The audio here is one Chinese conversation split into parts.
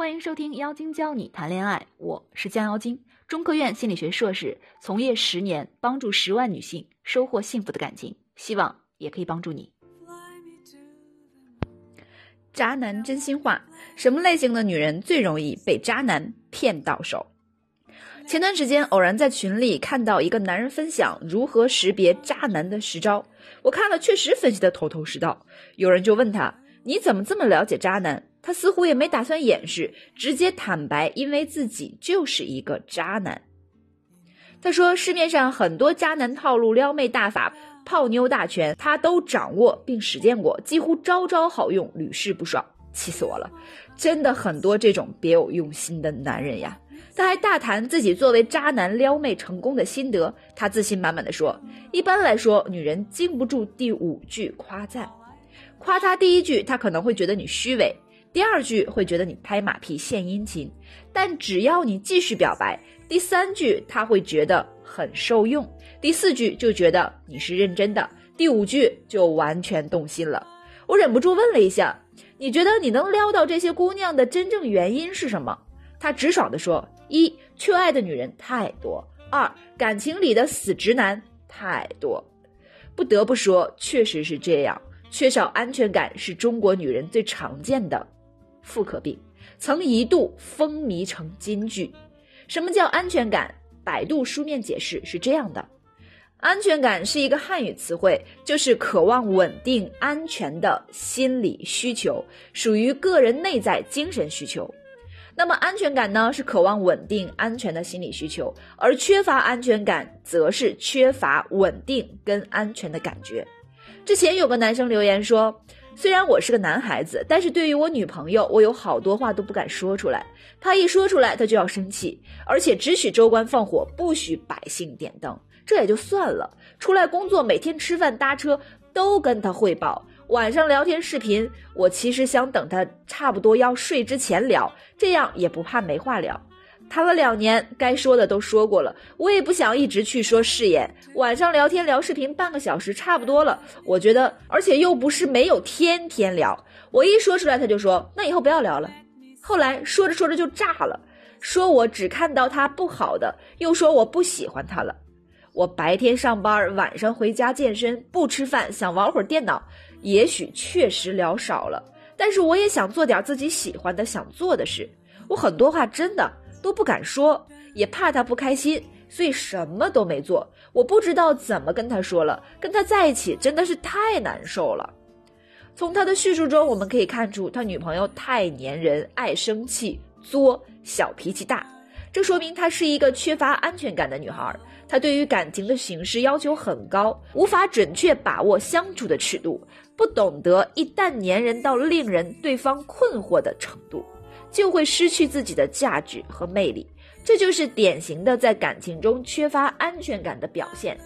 欢迎收听妖精教你谈恋爱，我是江妖精，中科院心理学硕士，从业十年，帮助十万女性收获幸福的感情，希望也可以帮助你。渣男真心话：什么类型的女人最容易被渣男骗到手？前段时间偶然在群里看到一个男人分享如何识别渣男的十招，我看了确实分析的头头是道。有人就问他：“你怎么这么了解渣男？”他似乎也没打算掩饰，直接坦白，因为自己就是一个渣男。他说：“市面上很多渣男套路、撩妹大法、泡妞大全，他都掌握并实践过，几乎招招好用，屡试不爽。”气死我了！真的很多这种别有用心的男人呀。他还大谈自己作为渣男撩妹成功的心得。他自信满满的说：“一般来说，女人经不住第五句夸赞，夸他第一句，他可能会觉得你虚伪。”第二句会觉得你拍马屁献殷勤，但只要你继续表白，第三句他会觉得很受用，第四句就觉得你是认真的，第五句就完全动心了。我忍不住问了一下，你觉得你能撩到这些姑娘的真正原因是什么？他直爽地说：一，缺爱的女人太多；二，感情里的死直男太多。不得不说，确实是这样，缺少安全感是中国女人最常见的。妇科病曾一度风靡成金句。什么叫安全感？百度书面解释是这样的：安全感是一个汉语词汇，就是渴望稳定、安全的心理需求，属于个人内在精神需求。那么，安全感呢，是渴望稳定、安全的心理需求，而缺乏安全感，则是缺乏稳定跟安全的感觉。之前有个男生留言说。虽然我是个男孩子，但是对于我女朋友，我有好多话都不敢说出来，怕一说出来她就要生气，而且只许州官放火，不许百姓点灯。这也就算了，出来工作，每天吃饭搭车都跟他汇报，晚上聊天视频，我其实想等他差不多要睡之前聊，这样也不怕没话聊。谈了两年，该说的都说过了，我也不想一直去说誓言。晚上聊天聊视频半个小时差不多了，我觉得，而且又不是没有天天聊。我一说出来，他就说那以后不要聊了。后来说着说着就炸了，说我只看到他不好的，又说我不喜欢他了。我白天上班，晚上回家健身，不吃饭，想玩会儿电脑。也许确实聊少了，但是我也想做点自己喜欢的、想做的事。我很多话真的。都不敢说，也怕他不开心，所以什么都没做。我不知道怎么跟他说了，跟他在一起真的是太难受了。从他的叙述中，我们可以看出他女朋友太粘人，爱生气，作，小脾气大。这说明她是一个缺乏安全感的女孩。她对于感情的形式要求很高，无法准确把握相处的尺度，不懂得一旦粘人到令人对方困惑的程度。就会失去自己的价值和魅力，这就是典型的在感情中缺乏安全感的表现。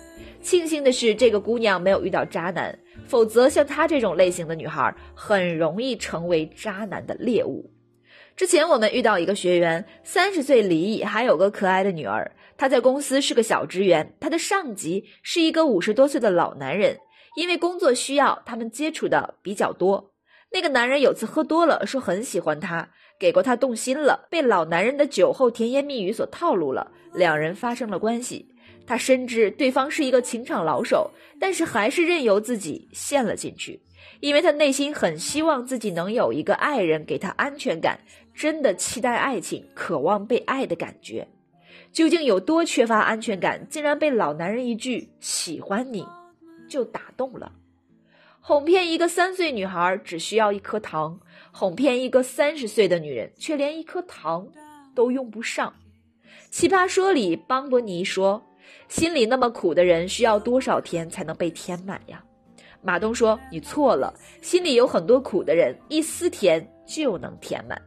庆幸的是，这个姑娘没有遇到渣男，否则像她这种类型的女孩，很容易成为渣男的猎物。之前我们遇到一个学员，三十岁离异，还有个可爱的女儿。她在公司是个小职员，她的上级是一个五十多岁的老男人，因为工作需要，他们接触的比较多。那个男人有次喝多了，说很喜欢她。给过他动心了，被老男人的酒后甜言蜜语所套路了，两人发生了关系。他深知对方是一个情场老手，但是还是任由自己陷了进去，因为他内心很希望自己能有一个爱人给他安全感，真的期待爱情，渴望被爱的感觉。究竟有多缺乏安全感，竟然被老男人一句“喜欢你”就打动了？哄骗一个三岁女孩只需要一颗糖，哄骗一个三十岁的女人却连一颗糖都用不上。奇葩说里，邦伯尼说：“心里那么苦的人，需要多少甜才能被填满呀？”马东说：“你错了，心里有很多苦的人，一丝甜就能填满。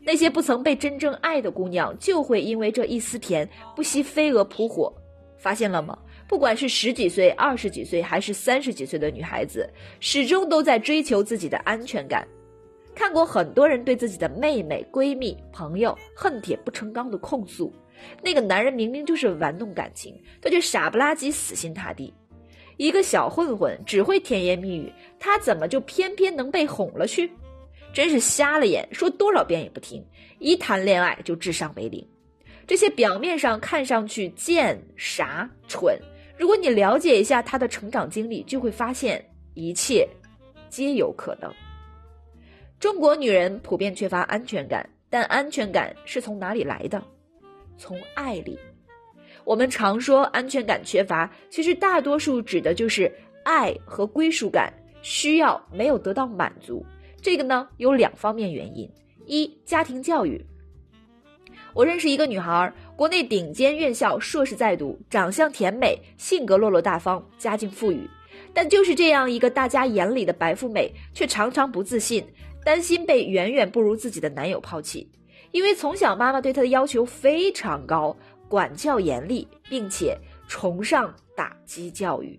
那些不曾被真正爱的姑娘，就会因为这一丝甜，不惜飞蛾扑火。发现了吗？”不管是十几岁、二十几岁，还是三十几岁的女孩子，始终都在追求自己的安全感。看过很多人对自己的妹妹、闺蜜、朋友恨铁不成钢的控诉，那个男人明明就是玩弄感情，他却傻不拉几、死心塌地。一个小混混只会甜言蜜语，他怎么就偏偏能被哄了去？真是瞎了眼，说多少遍也不听，一谈恋爱就智商为零。这些表面上看上去贱、傻、蠢，如果你了解一下他的成长经历，就会发现一切皆有可能。中国女人普遍缺乏安全感，但安全感是从哪里来的？从爱里。我们常说安全感缺乏，其实大多数指的就是爱和归属感需要没有得到满足。这个呢有两方面原因：一，家庭教育。我认识一个女孩，国内顶尖院校硕士在读，长相甜美，性格落落大方，家境富裕。但就是这样一个大家眼里的白富美，却常常不自信，担心被远远不如自己的男友抛弃。因为从小妈妈对她的要求非常高，管教严厉，并且崇尚打击教育。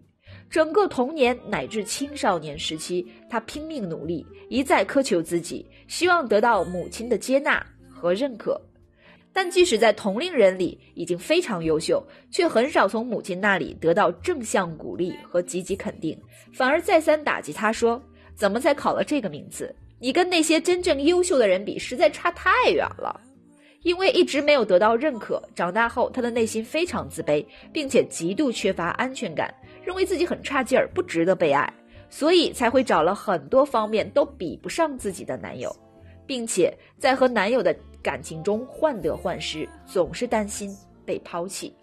整个童年乃至青少年时期，她拼命努力，一再苛求自己，希望得到母亲的接纳和认可。但即使在同龄人里已经非常优秀，却很少从母亲那里得到正向鼓励和积极肯定，反而再三打击他，说：“怎么才考了这个名次？你跟那些真正优秀的人比，实在差太远了。”因为一直没有得到认可，长大后他的内心非常自卑，并且极度缺乏安全感，认为自己很差劲儿，不值得被爱，所以才会找了很多方面都比不上自己的男友，并且在和男友的。感情中患得患失，总是担心被抛弃。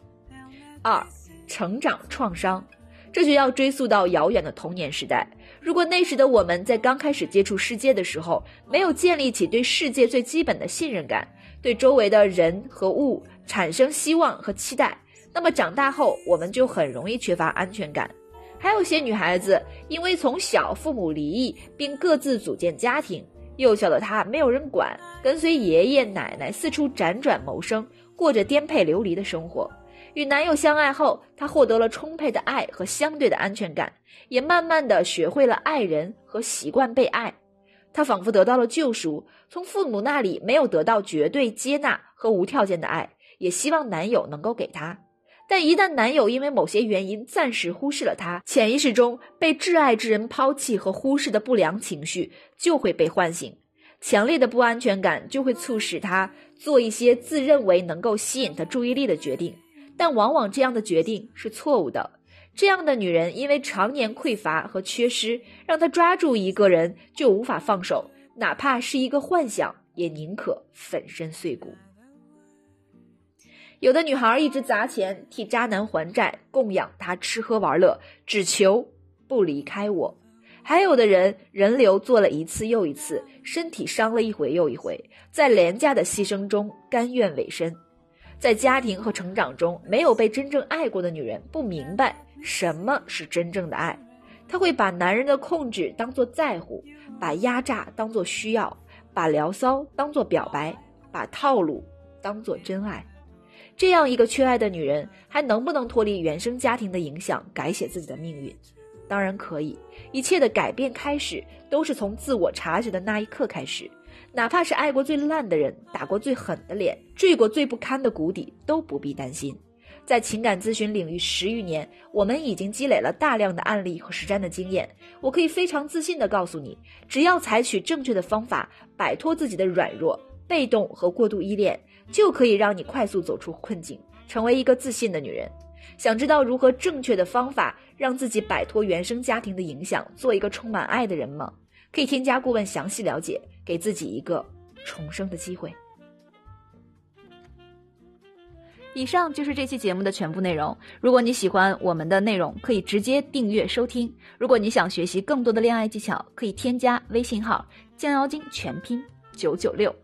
二、成长创伤，这就要追溯到遥远的童年时代。如果那时的我们在刚开始接触世界的时候，没有建立起对世界最基本的信任感，对周围的人和物产生希望和期待，那么长大后我们就很容易缺乏安全感。还有些女孩子，因为从小父母离异，并各自组建家庭。幼小的她没有人管，跟随爷爷奶奶四处辗转谋生，过着颠沛流离的生活。与男友相爱后，她获得了充沛的爱和相对的安全感，也慢慢的学会了爱人和习惯被爱。她仿佛得到了救赎，从父母那里没有得到绝对接纳和无条件的爱，也希望男友能够给她。但一旦男友因为某些原因暂时忽视了她，潜意识中被挚爱之人抛弃和忽视的不良情绪就会被唤醒，强烈的不安全感就会促使她做一些自认为能够吸引他注意力的决定，但往往这样的决定是错误的。这样的女人因为常年匮乏和缺失，让她抓住一个人就无法放手，哪怕是一个幻想，也宁可粉身碎骨。有的女孩一直砸钱替渣男还债，供养他吃喝玩乐，只求不离开我；还有的人人流做了一次又一次，身体伤了一回又一回，在廉价的牺牲中甘愿委身。在家庭和成长中没有被真正爱过的女人，不明白什么是真正的爱。她会把男人的控制当作在乎，把压榨当作需要，把聊骚当作表白，把套路当作真爱。这样一个缺爱的女人，还能不能脱离原生家庭的影响，改写自己的命运？当然可以。一切的改变开始，都是从自我察觉的那一刻开始。哪怕是爱过最烂的人，打过最狠的脸，坠过最不堪的谷底，都不必担心。在情感咨询领域十余年，我们已经积累了大量的案例和实战的经验。我可以非常自信地告诉你，只要采取正确的方法，摆脱自己的软弱、被动和过度依恋。就可以让你快速走出困境，成为一个自信的女人。想知道如何正确的方法让自己摆脱原生家庭的影响，做一个充满爱的人吗？可以添加顾问详细了解，给自己一个重生的机会。以上就是这期节目的全部内容。如果你喜欢我们的内容，可以直接订阅收听。如果你想学习更多的恋爱技巧，可以添加微信号“降妖精”全拼九九六。